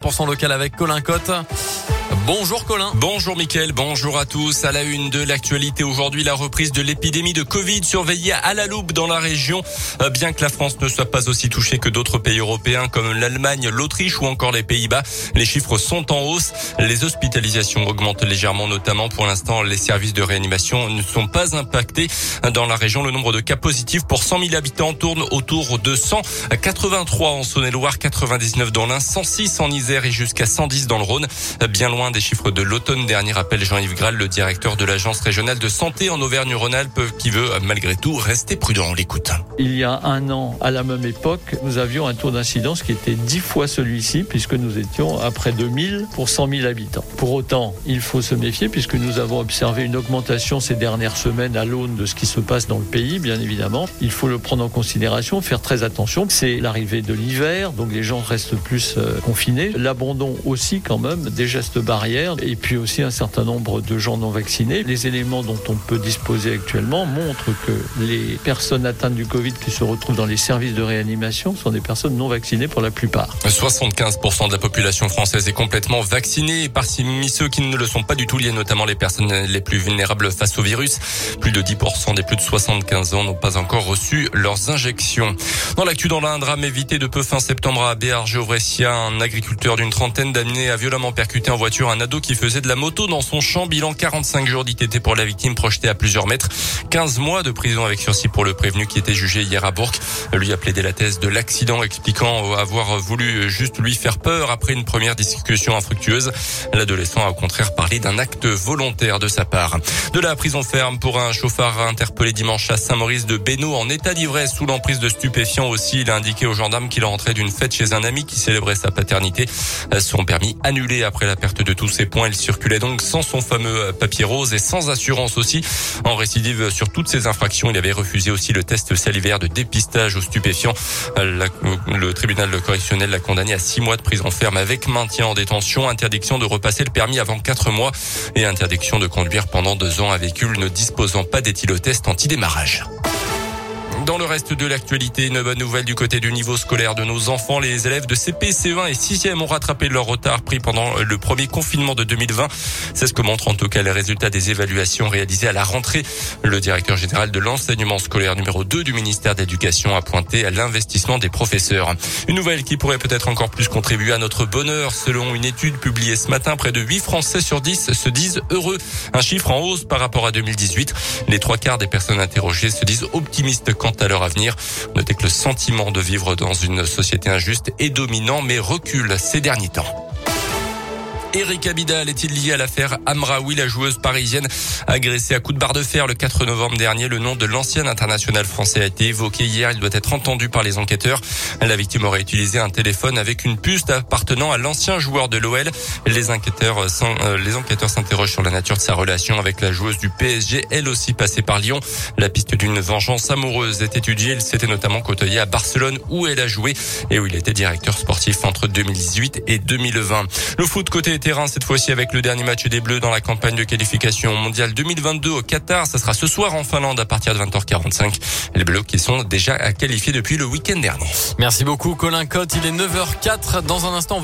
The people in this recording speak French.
Pour son local avec Colin Cotte. Bonjour Colin. Bonjour Mickaël, bonjour à tous. À la une de l'actualité aujourd'hui, la reprise de l'épidémie de Covid surveillée à la loupe dans la région. Euh, bien que la France ne soit pas aussi touchée que d'autres pays européens comme l'Allemagne, l'Autriche ou encore les Pays-Bas, les chiffres sont en hausse. Les hospitalisations augmentent légèrement, notamment pour l'instant, les services de réanimation ne sont pas impactés. Dans la région, le nombre de cas positifs pour 100 000 habitants tourne autour de 183 en Saône-et-Loire, 99 dans l'Ain, 106 en Isère et jusqu'à 110 dans le Rhône. Bien loin des chiffres de l'automne dernier, rappelle Jean-Yves Graal, le directeur de l'agence régionale de santé en Auvergne-Rhône-Alpes, qui veut malgré tout rester prudent. On l'écoute. Il y a un an, à la même époque, nous avions un taux d'incidence qui était dix fois celui-ci, puisque nous étions à près de 1000 pour 100 000 habitants. Pour autant, il faut se méfier, puisque nous avons observé une augmentation ces dernières semaines à l'aune de ce qui se passe dans le pays, bien évidemment. Il faut le prendre en considération, faire très attention. C'est l'arrivée de l'hiver, donc les gens restent plus euh, confinés. L'abandon aussi, quand même, des gestes barrières et puis aussi un certain nombre de gens non vaccinés. Les éléments dont on peut disposer actuellement montrent que les personnes atteintes du Covid qui se retrouvent dans les services de réanimation sont des personnes non vaccinées pour la plupart. 75% de la population française est complètement vaccinée et parmi ceux qui ne le sont pas du tout, il y a notamment les personnes les plus vulnérables face au virus. Plus de 10% des plus de 75 ans n'ont pas encore reçu leurs injections. Dans l'actu dans l'Indre, drame évité de peu fin septembre à Béarge-Auvressia, un agriculteur d'une trentaine d'années a violemment percuté en voiture un ado qui faisait de la moto dans son champ. Bilan 45 jours d'ITT pour la victime projetée à plusieurs mètres. 15 mois de prison avec sursis pour le prévenu qui était jugé hier à Bourg. Lui a plaidé la thèse de l'accident expliquant avoir voulu juste lui faire peur après une première discussion infructueuse. L'adolescent a au contraire parlé d'un acte volontaire de sa part. De la prison ferme pour un chauffard interpellé dimanche à Saint-Maurice de Bénaud en état d'ivresse sous l'emprise de stupéfiants aussi. Il a indiqué aux gendarmes qu'il rentrait d'une fête chez un ami qui célébrait sa paternité. Son permis annulé après la perte de tous ses points. Il circulait donc sans son fameux papier rose et sans assurance aussi. En récidive sur toutes ces infractions, il avait refusé aussi le test salivaire de dépistage aux stupéfiants. le tribunal correctionnel l'a condamné à six mois de prison ferme avec maintien en détention, interdiction de repasser le permis avant quatre mois et interdiction de conduire pendant deux ans un véhicule ne disposant pas d'éthylotest anti-démarrage. Dans le reste de l'actualité, une bonne nouvelle du côté du niveau scolaire de nos enfants. Les élèves de CP, C1 et 6e ont rattrapé leur retard pris pendant le premier confinement de 2020. C'est ce que montrent en tout cas les résultats des évaluations réalisées à la rentrée. Le directeur général de l'enseignement scolaire numéro 2 du ministère d'éducation a pointé à l'investissement des professeurs. Une nouvelle qui pourrait peut-être encore plus contribuer à notre bonheur. Selon une étude publiée ce matin, près de 8 Français sur 10 se disent heureux. Un chiffre en hausse par rapport à 2018. Les trois quarts des personnes interrogées se disent optimistes quant à leur avenir. Notez que le sentiment de vivre dans une société injuste est dominant mais recule ces derniers temps. Eric Abidal est-il lié à l'affaire Amraoui, la joueuse parisienne agressée à coups de barre de fer le 4 novembre dernier? Le nom de l'ancien international français a été évoqué hier. Il doit être entendu par les enquêteurs. La victime aurait utilisé un téléphone avec une puce appartenant à l'ancien joueur de l'OL. Les enquêteurs, euh, les enquêteurs s'interrogent sur la nature de sa relation avec la joueuse du PSG, elle aussi passée par Lyon. La piste d'une vengeance amoureuse est étudiée. Il s'était notamment côtoyé à Barcelone où elle a joué et où il était directeur sportif entre 2018 et 2020. Le foot côté cette fois-ci avec le dernier match des Bleus dans la campagne de qualification mondiale 2022 au Qatar. Ça sera ce soir en Finlande à partir de 20h45. Les Bleus qui sont déjà qualifiés depuis le week-end dernier. Merci beaucoup Colin Cotte. Il est 9h04 dans un instant.